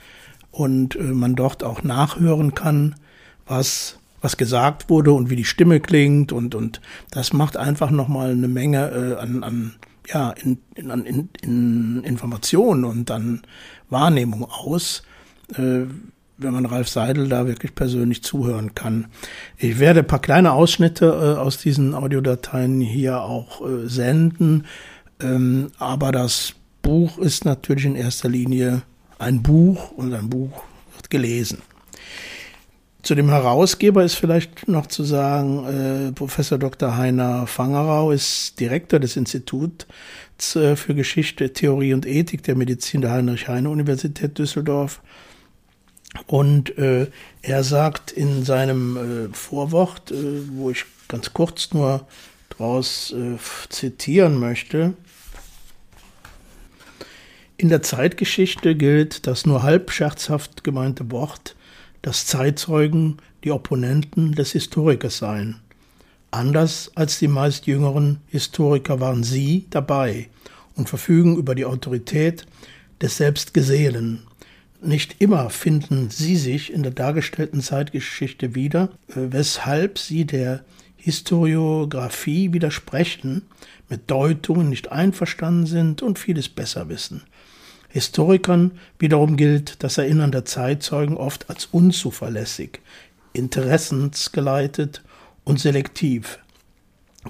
und äh, man dort auch nachhören kann, was, was gesagt wurde und wie die Stimme klingt und, und das macht einfach nochmal eine Menge äh, an, an, ja, in, in, in, in Informationen und an Wahrnehmung aus. Äh, wenn man Ralf Seidel da wirklich persönlich zuhören kann. Ich werde ein paar kleine Ausschnitte äh, aus diesen Audiodateien hier auch äh, senden, ähm, aber das Buch ist natürlich in erster Linie ein Buch und ein Buch wird gelesen. Zu dem Herausgeber ist vielleicht noch zu sagen, äh, Professor Dr. Heiner Fangerau ist Direktor des Instituts äh, für Geschichte, Theorie und Ethik der Medizin der Heinrich-Heine-Universität Düsseldorf und äh, er sagt in seinem äh, Vorwort, äh, wo ich ganz kurz nur daraus äh, zitieren möchte, in der Zeitgeschichte gilt das nur halb scherzhaft gemeinte Wort, dass Zeitzeugen die Opponenten des Historikers seien. Anders als die meist jüngeren Historiker waren sie dabei und verfügen über die Autorität des Selbstgesehenen, nicht immer finden sie sich in der dargestellten Zeitgeschichte wieder, äh, weshalb sie der Historiographie widersprechen, mit Deutungen nicht einverstanden sind und vieles besser wissen. Historikern wiederum gilt das Erinnern der Zeitzeugen oft als unzuverlässig, interessensgeleitet und selektiv.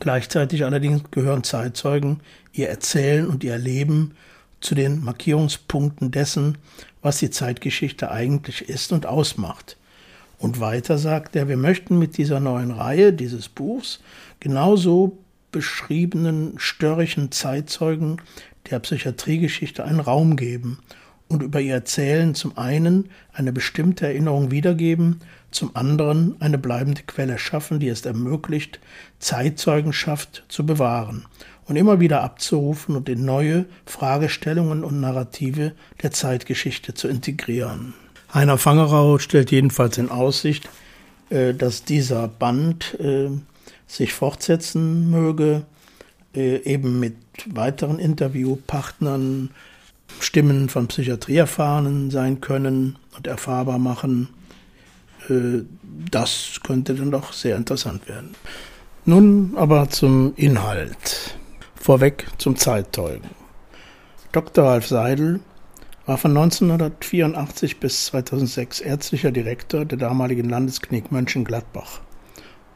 Gleichzeitig allerdings gehören Zeitzeugen, ihr Erzählen und ihr Erleben zu den Markierungspunkten dessen, was die Zeitgeschichte eigentlich ist und ausmacht. Und weiter sagt er, wir möchten mit dieser neuen Reihe dieses Buchs genauso beschriebenen störrischen Zeitzeugen der Psychiatriegeschichte einen Raum geben und über ihr Erzählen zum einen eine bestimmte Erinnerung wiedergeben, zum anderen eine bleibende Quelle schaffen, die es ermöglicht, Zeitzeugenschaft zu bewahren und immer wieder abzurufen und in neue Fragestellungen und Narrative der Zeitgeschichte zu integrieren. Heiner Fangerau stellt jedenfalls in Aussicht, äh, dass dieser Band äh, sich fortsetzen möge, äh, eben mit weiteren Interviewpartnern, Stimmen von Psychiatrieerfahrenen sein können und erfahrbar machen. Das könnte dann doch sehr interessant werden. Nun aber zum Inhalt. Vorweg zum Zeitzeugen. Dr. Ralf Seidel war von 1984 bis 2006 ärztlicher Direktor der damaligen Landesklinik Mönchengladbach.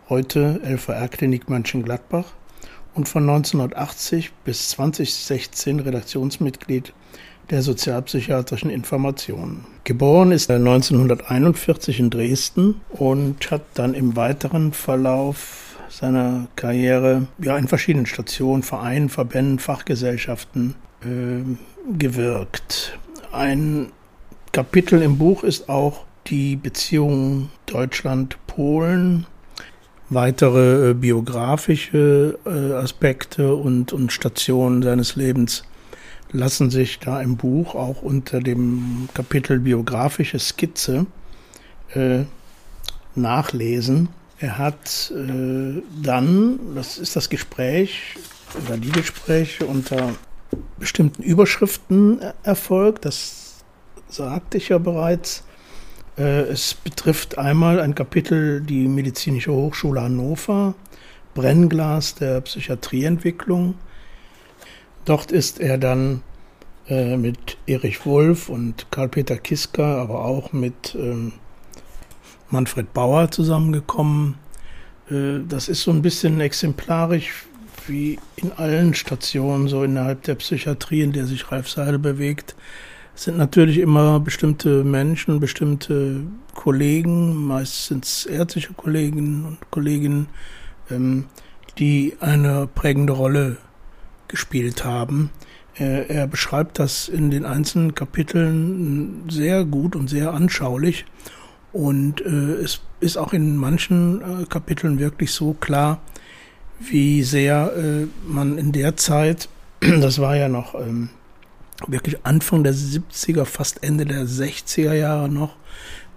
heute LVR-Klinik Mönchengladbach und von 1980 bis 2016 Redaktionsmitglied der sozialpsychiatrischen Informationen. Geboren ist er 1941 in Dresden und hat dann im weiteren Verlauf seiner Karriere ja in verschiedenen Stationen, Vereinen, Verbänden, Fachgesellschaften äh, gewirkt. Ein Kapitel im Buch ist auch die Beziehung Deutschland-Polen, weitere äh, biografische äh, Aspekte und, und Stationen seines Lebens lassen sich da im Buch auch unter dem Kapitel biografische Skizze äh, nachlesen. Er hat äh, dann, das ist das Gespräch oder die Gespräche unter bestimmten Überschriften erfolgt, das sagte ich ja bereits. Äh, es betrifft einmal ein Kapitel die Medizinische Hochschule Hannover, Brennglas der Psychiatrieentwicklung. Dort ist er dann äh, mit Erich Wolf und Karl-Peter Kiska, aber auch mit ähm, Manfred Bauer zusammengekommen. Äh, das ist so ein bisschen exemplarisch wie in allen Stationen, so innerhalb der Psychiatrie, in der sich Ralf Seidel bewegt. Sind natürlich immer bestimmte Menschen, bestimmte Kollegen, meist sind es ärztliche Kolleginnen und Kollegen, ähm, die eine prägende Rolle gespielt haben. Er, er beschreibt das in den einzelnen Kapiteln sehr gut und sehr anschaulich. Und äh, es ist auch in manchen äh, Kapiteln wirklich so klar, wie sehr äh, man in der Zeit, <clears throat> das war ja noch ähm, wirklich Anfang der 70er, fast Ende der 60er Jahre noch,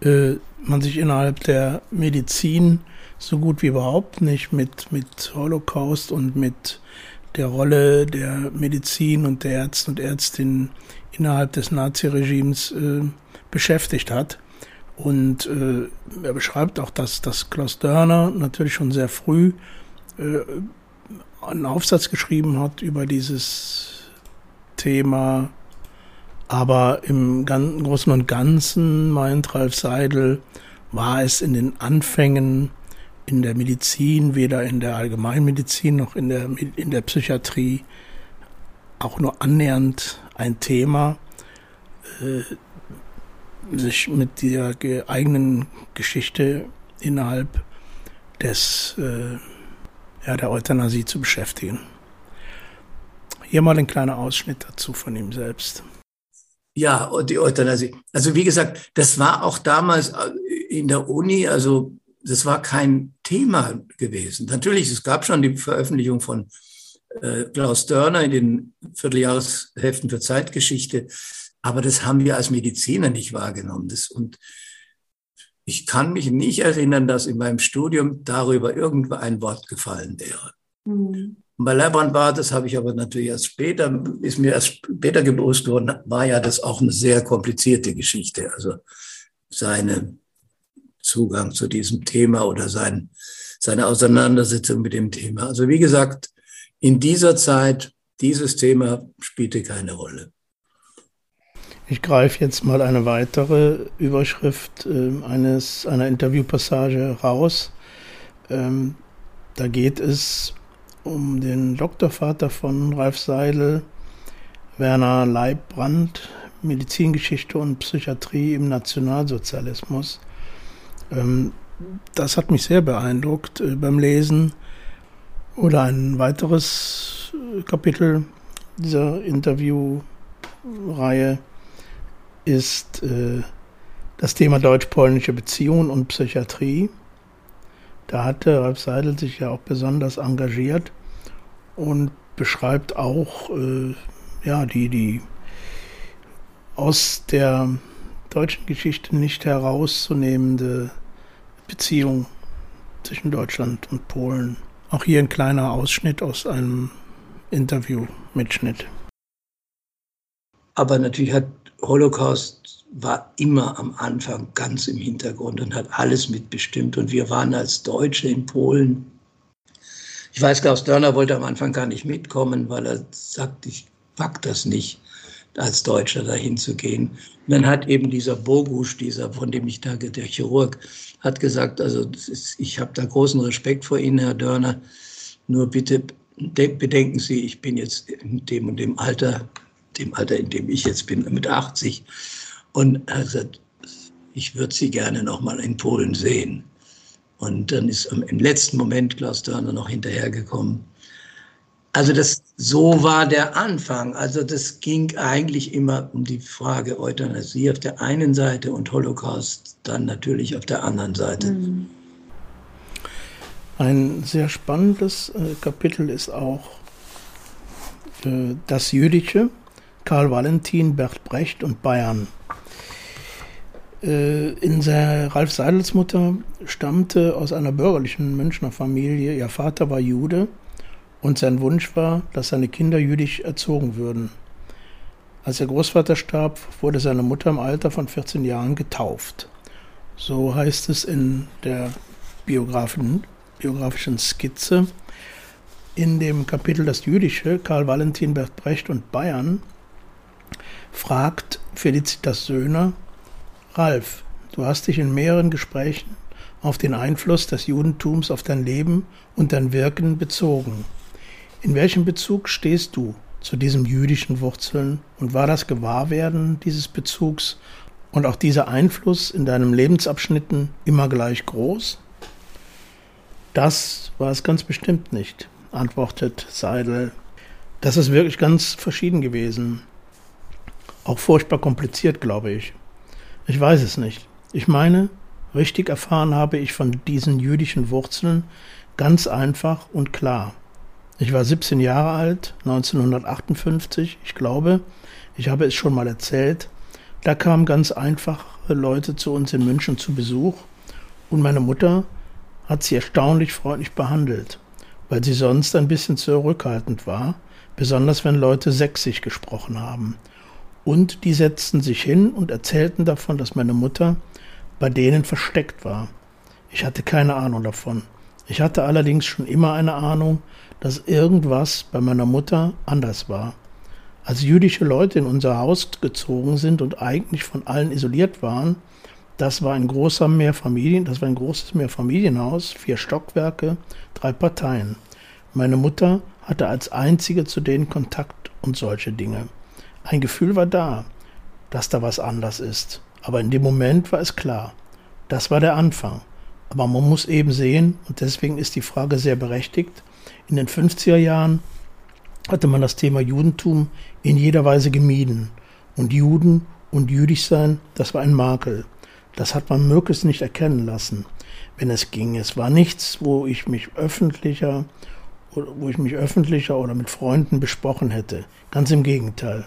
äh, man sich innerhalb der Medizin so gut wie überhaupt nicht mit, mit Holocaust und mit der Rolle der Medizin und der Ärzte und Ärztinnen innerhalb des Naziregimes äh, beschäftigt hat. Und äh, er beschreibt auch, dass, dass Klaus Dörner natürlich schon sehr früh äh, einen Aufsatz geschrieben hat über dieses Thema. Aber im Großen und Ganzen, meint Ralf Seidel, war es in den Anfängen in der Medizin, weder in der Allgemeinmedizin noch in der, in der Psychiatrie auch nur annähernd ein Thema, äh, sich mit der eigenen Geschichte innerhalb des, äh, ja, der Euthanasie zu beschäftigen. Hier mal ein kleiner Ausschnitt dazu von ihm selbst. Ja, die Euthanasie. Also wie gesagt, das war auch damals äh, in der Uni, also das war kein Thema gewesen. Natürlich, es gab schon die Veröffentlichung von äh, Klaus Dörner in den Vierteljahresheften für Zeitgeschichte, aber das haben wir als Mediziner nicht wahrgenommen. Das, und ich kann mich nicht erinnern, dass in meinem Studium darüber irgendwo ein Wort gefallen wäre. Mhm. Bei Leibbrand war, das habe ich aber natürlich erst später, ist mir erst später bewusst worden, war ja das auch eine sehr komplizierte Geschichte. Also seine Zugang zu diesem Thema oder sein, seine Auseinandersetzung mit dem Thema. Also wie gesagt, in dieser Zeit, dieses Thema spielte keine Rolle. Ich greife jetzt mal eine weitere Überschrift äh, eines, einer Interviewpassage raus. Ähm, da geht es um den Doktorvater von Ralf Seidel, Werner Leibbrand, Medizingeschichte und Psychiatrie im Nationalsozialismus. Ähm, das hat mich sehr beeindruckt äh, beim Lesen. Oder ein weiteres äh, Kapitel dieser Interviewreihe ist äh, das Thema deutsch-polnische Beziehungen und Psychiatrie. Da hatte Ralf Seidel sich ja auch besonders engagiert und beschreibt auch ja, die, die aus der deutschen Geschichte nicht herauszunehmende Beziehung zwischen Deutschland und Polen. Auch hier ein kleiner Ausschnitt aus einem Interview-Mitschnitt. Aber natürlich hat Holocaust war immer am Anfang ganz im Hintergrund und hat alles mitbestimmt. Und wir waren als Deutsche in Polen. Ich weiß, Klaus Dörner wollte am Anfang gar nicht mitkommen, weil er sagt, ich pack das nicht als Deutscher dahin zu gehen. Und dann hat eben dieser Bogusch, dieser, von dem ich da, der Chirurg, hat gesagt, also ist, ich habe da großen Respekt vor Ihnen, Herr Dörner, nur bitte bedenken Sie, ich bin jetzt in dem und dem Alter, dem Alter, in dem ich jetzt bin, mit 80. Und er hat gesagt, ich würde Sie gerne noch mal in Polen sehen. Und dann ist im letzten Moment Klaus Dörner noch hinterhergekommen. Also das, so war der Anfang. Also das ging eigentlich immer um die Frage Euthanasie auf der einen Seite und Holocaust dann natürlich auf der anderen Seite. Mhm. Ein sehr spannendes äh, Kapitel ist auch äh, das Jüdische, Karl Valentin, Bert Brecht und Bayern. Äh, in der Ralf Seidels Mutter stammte aus einer bürgerlichen Münchner Familie. Ihr Vater war Jude und sein Wunsch war, dass seine Kinder jüdisch erzogen würden. Als der Großvater starb, wurde seine Mutter im Alter von 14 Jahren getauft. So heißt es in der biografischen, biografischen Skizze. In dem Kapitel Das Jüdische, Karl Valentin, Bert Brecht und Bayern, fragt Felicitas Söhner, Ralf, du hast dich in mehreren Gesprächen auf den Einfluss des Judentums auf dein Leben und dein Wirken bezogen. In welchem Bezug stehst du zu diesen jüdischen Wurzeln und war das Gewahrwerden dieses Bezugs und auch dieser Einfluss in deinem Lebensabschnitten immer gleich groß? Das war es ganz bestimmt nicht, antwortet Seidel. Das ist wirklich ganz verschieden gewesen. Auch furchtbar kompliziert, glaube ich. Ich weiß es nicht. Ich meine, richtig erfahren habe ich von diesen jüdischen Wurzeln ganz einfach und klar. Ich war 17 Jahre alt, 1958, ich glaube, ich habe es schon mal erzählt. Da kamen ganz einfache Leute zu uns in München zu Besuch und meine Mutter hat sie erstaunlich freundlich behandelt, weil sie sonst ein bisschen zurückhaltend war, besonders wenn Leute sächsisch gesprochen haben und die setzten sich hin und erzählten davon, dass meine Mutter bei denen versteckt war. Ich hatte keine Ahnung davon. Ich hatte allerdings schon immer eine Ahnung, dass irgendwas bei meiner Mutter anders war. Als jüdische Leute in unser Haus gezogen sind und eigentlich von allen isoliert waren, das war ein großer Mehrfamilien, das war ein großes Mehrfamilienhaus, vier Stockwerke, drei Parteien. Meine Mutter hatte als einzige zu denen Kontakt und solche Dinge. Ein Gefühl war da, dass da was anders ist. Aber in dem Moment war es klar. Das war der Anfang. Aber man muss eben sehen, und deswegen ist die Frage sehr berechtigt, in den 50er Jahren hatte man das Thema Judentum in jeder Weise gemieden. Und Juden und jüdisch sein, das war ein Makel. Das hat man möglichst nicht erkennen lassen, wenn es ging. Es war nichts, wo ich mich öffentlicher, wo ich mich öffentlicher oder mit Freunden besprochen hätte. Ganz im Gegenteil.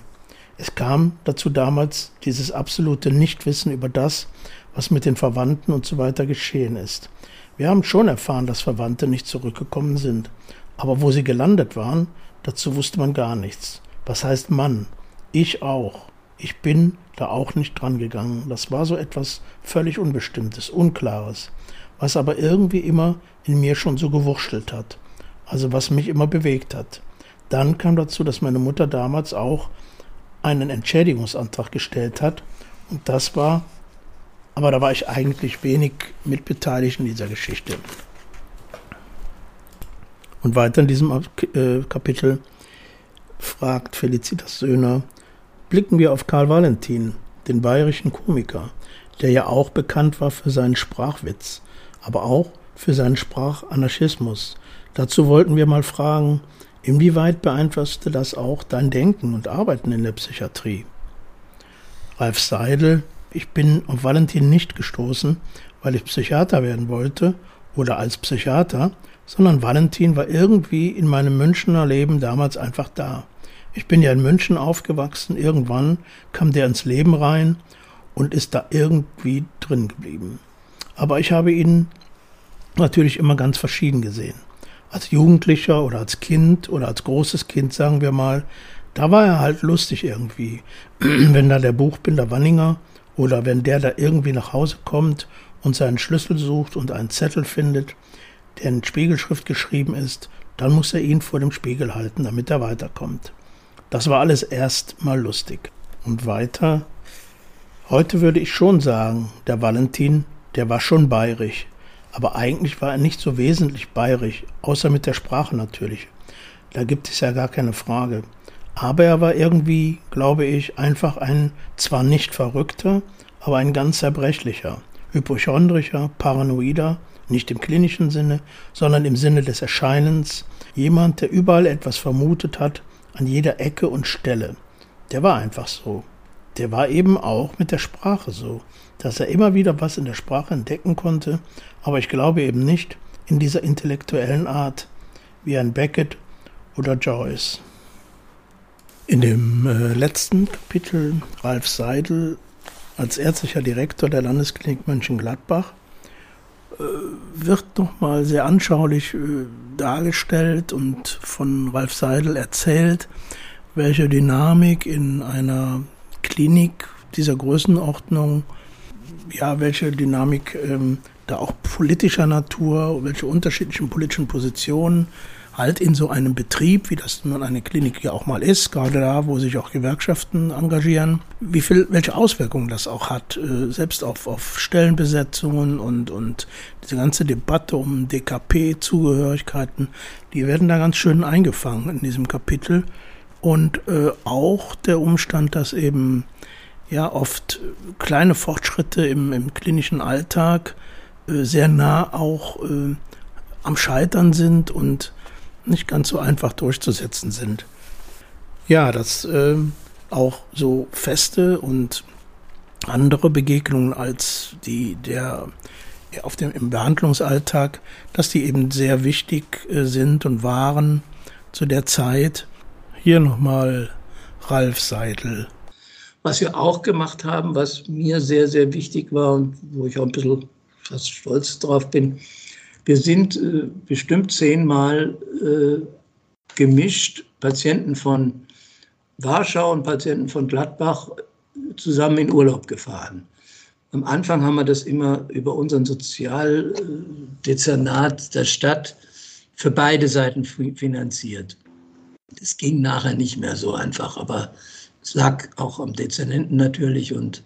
Es kam dazu damals dieses absolute Nichtwissen über das, was mit den Verwandten und so weiter geschehen ist. Wir haben schon erfahren, dass Verwandte nicht zurückgekommen sind. Aber wo sie gelandet waren, dazu wusste man gar nichts. Was heißt Mann? Ich auch. Ich bin da auch nicht dran gegangen. Das war so etwas völlig Unbestimmtes, Unklares, was aber irgendwie immer in mir schon so gewurschtelt hat. Also was mich immer bewegt hat. Dann kam dazu, dass meine Mutter damals auch einen Entschädigungsantrag gestellt hat. Und das war, aber da war ich eigentlich wenig mitbeteiligt in dieser Geschichte. Und weiter in diesem äh, Kapitel fragt Felicitas Söhner, blicken wir auf Karl Valentin, den bayerischen Komiker, der ja auch bekannt war für seinen Sprachwitz, aber auch für seinen Sprachanarchismus. Dazu wollten wir mal fragen, Inwieweit beeinflusste das auch dein Denken und Arbeiten in der Psychiatrie? Ralf Seidel, ich bin auf Valentin nicht gestoßen, weil ich Psychiater werden wollte oder als Psychiater, sondern Valentin war irgendwie in meinem Münchner Leben damals einfach da. Ich bin ja in München aufgewachsen, irgendwann kam der ins Leben rein und ist da irgendwie drin geblieben. Aber ich habe ihn natürlich immer ganz verschieden gesehen als Jugendlicher oder als Kind oder als großes Kind, sagen wir mal, da war er halt lustig irgendwie. <clears throat> wenn da der Buchbinder Wanninger oder wenn der da irgendwie nach Hause kommt und seinen Schlüssel sucht und einen Zettel findet, der in Spiegelschrift geschrieben ist, dann muss er ihn vor dem Spiegel halten, damit er weiterkommt. Das war alles erst mal lustig. Und weiter, heute würde ich schon sagen, der Valentin, der war schon bayerisch. Aber eigentlich war er nicht so wesentlich bayerisch, außer mit der Sprache natürlich. Da gibt es ja gar keine Frage. Aber er war irgendwie, glaube ich, einfach ein zwar nicht verrückter, aber ein ganz zerbrechlicher, hypochondrischer, paranoider, nicht im klinischen Sinne, sondern im Sinne des Erscheinens, jemand, der überall etwas vermutet hat, an jeder Ecke und Stelle. Der war einfach so. Der war eben auch mit der Sprache so, dass er immer wieder was in der Sprache entdecken konnte, aber ich glaube eben nicht in dieser intellektuellen Art, wie ein Beckett oder Joyce. In dem äh, letzten Kapitel Ralf Seidel als ärztlicher Direktor der Landesklinik Mönchengladbach äh, wird nochmal sehr anschaulich äh, dargestellt und von Ralf Seidel erzählt, welche Dynamik in einer Klinik dieser Größenordnung, ja, welche Dynamik ähm, da auch politischer Natur, welche unterschiedlichen politischen Positionen halt in so einem Betrieb, wie das nun eine Klinik ja auch mal ist, gerade da, wo sich auch Gewerkschaften engagieren, wie viel, welche Auswirkungen das auch hat, äh, selbst auf, auf Stellenbesetzungen und, und diese ganze Debatte um DKP-Zugehörigkeiten, die werden da ganz schön eingefangen in diesem Kapitel. Und äh, auch der Umstand, dass eben ja oft kleine Fortschritte im, im klinischen Alltag äh, sehr nah auch äh, am Scheitern sind und nicht ganz so einfach durchzusetzen sind. Ja, dass äh, auch so Feste und andere Begegnungen als die der auf dem im Behandlungsalltag, dass die eben sehr wichtig äh, sind und waren zu der Zeit. Hier nochmal Ralf Seidel. Was wir auch gemacht haben, was mir sehr, sehr wichtig war und wo ich auch ein bisschen fast stolz drauf bin, wir sind äh, bestimmt zehnmal äh, gemischt, Patienten von Warschau und Patienten von Gladbach zusammen in Urlaub gefahren. Am Anfang haben wir das immer über unseren Sozialdezernat der Stadt für beide Seiten finanziert. Das ging nachher nicht mehr so einfach, aber es lag auch am Dezernenten natürlich und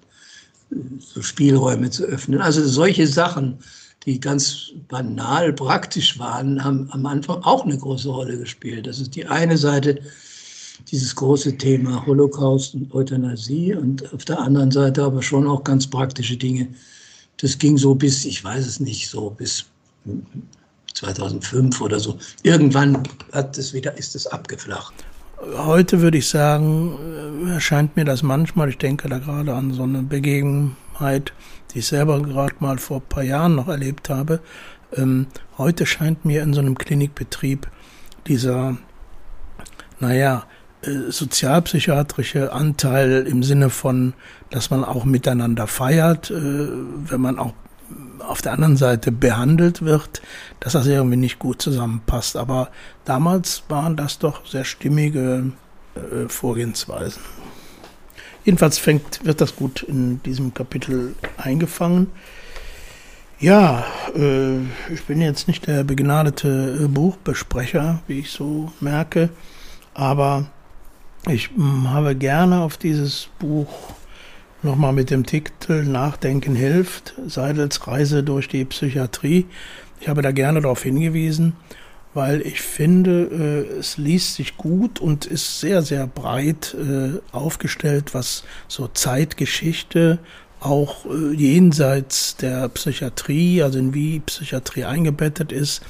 äh, so Spielräume zu öffnen. Also solche Sachen die ganz banal praktisch waren, haben am Anfang auch eine große Rolle gespielt. Das ist die eine Seite, dieses große Thema Holocaust und Euthanasie und auf der anderen Seite aber schon auch ganz praktische Dinge. Das ging so bis, ich weiß es nicht, so bis 2005 oder so. Irgendwann hat es wieder, ist es abgeflacht. Heute würde ich sagen, erscheint mir das manchmal, ich denke da gerade an so eine Begebenheit, die ich selber gerade mal vor ein paar Jahren noch erlebt habe. Ähm, heute scheint mir in so einem Klinikbetrieb dieser, naja, äh, sozialpsychiatrische Anteil im Sinne von, dass man auch miteinander feiert, äh, wenn man auch auf der anderen Seite behandelt wird, dass das irgendwie nicht gut zusammenpasst. Aber damals waren das doch sehr stimmige äh, Vorgehensweisen. Jedenfalls fängt, wird das gut in diesem Kapitel eingefangen. Ja, äh, ich bin jetzt nicht der begnadete äh, Buchbesprecher, wie ich so merke, aber ich mh, habe gerne auf dieses Buch nochmal mit dem Titel Nachdenken hilft, Seidels Reise durch die Psychiatrie. Ich habe da gerne darauf hingewiesen weil ich finde, äh, es liest sich gut und ist sehr, sehr breit äh, aufgestellt, was so Zeitgeschichte, auch äh, jenseits der Psychiatrie, also in wie Psychiatrie eingebettet ist,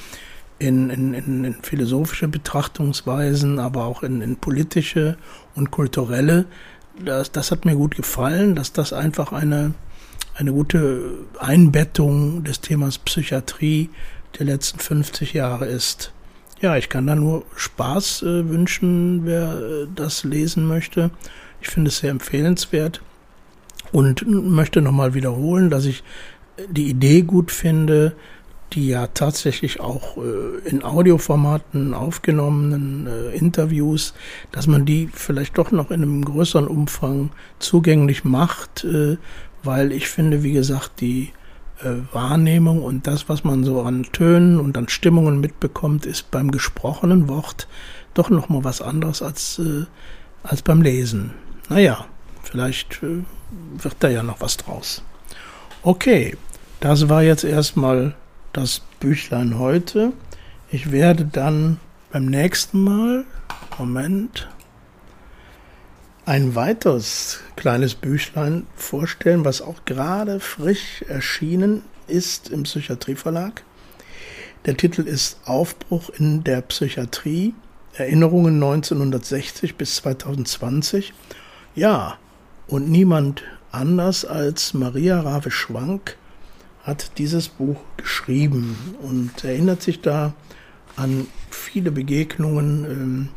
in, in, in, philosophische Betrachtungsweisen, aber auch in, in politische und kulturelle. Das, das hat mir gut gefallen, dass das einfach eine, eine gute Einbettung des Themas Psychiatrie der letzten 50 Jahre ist. Ja, ich kann da nur Spaß äh, wünschen, wer äh, das lesen möchte. Ich finde es sehr empfehlenswert und möchte nochmal wiederholen, dass ich die Idee gut finde, die ja tatsächlich auch äh, in Audioformaten aufgenommenen äh, Interviews, dass man die vielleicht doch noch in einem größeren Umfang zugänglich macht, äh, weil ich finde, wie gesagt, die äh, Wahrnehmung und das, was man so an Tönen und an Stimmungen mitbekommt, ist beim gesprochenen Wort doch nochmal was anderes als, äh, als beim Lesen. Naja, vielleicht äh, wird da ja noch was draus. Okay, das war jetzt erstmal das Büchlein heute. Ich werde dann beim nächsten Mal, Moment, ein weiteres kleines Büchlein vorstellen, was auch gerade frisch erschienen ist im Psychiatrieverlag. Der Titel ist Aufbruch in der Psychiatrie, Erinnerungen 1960 bis 2020. Ja, und niemand anders als Maria Rave-Schwank hat dieses Buch geschrieben und erinnert sich da an viele Begegnungen. Ähm,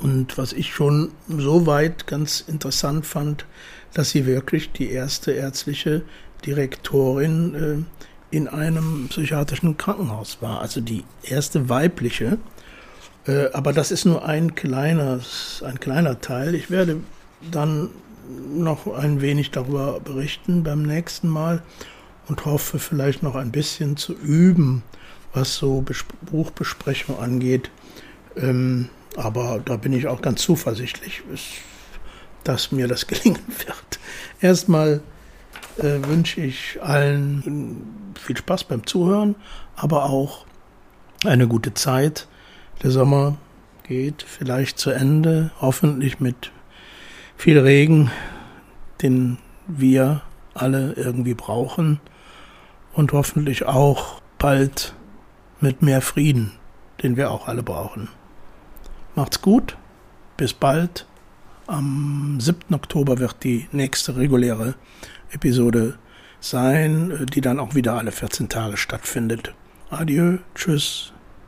und was ich schon so weit ganz interessant fand, dass sie wirklich die erste ärztliche Direktorin äh, in einem psychiatrischen Krankenhaus war, also die erste weibliche. Äh, aber das ist nur ein kleiner, ein kleiner Teil. Ich werde dann noch ein wenig darüber berichten beim nächsten Mal und hoffe vielleicht noch ein bisschen zu üben, was so Buchbesprechung angeht. Ähm, aber da bin ich auch ganz zuversichtlich, dass mir das <laughs> gelingen wird. Erstmal äh, wünsche ich allen viel Spaß beim Zuhören, aber auch eine gute Zeit. Der Sommer geht vielleicht zu Ende, hoffentlich mit viel Regen, den wir alle irgendwie brauchen und hoffentlich auch bald mit mehr Frieden, den wir auch alle brauchen. Macht's gut, bis bald. Am 7. Oktober wird die nächste reguläre Episode sein, die dann auch wieder alle 14 Tage stattfindet. Adieu, tschüss.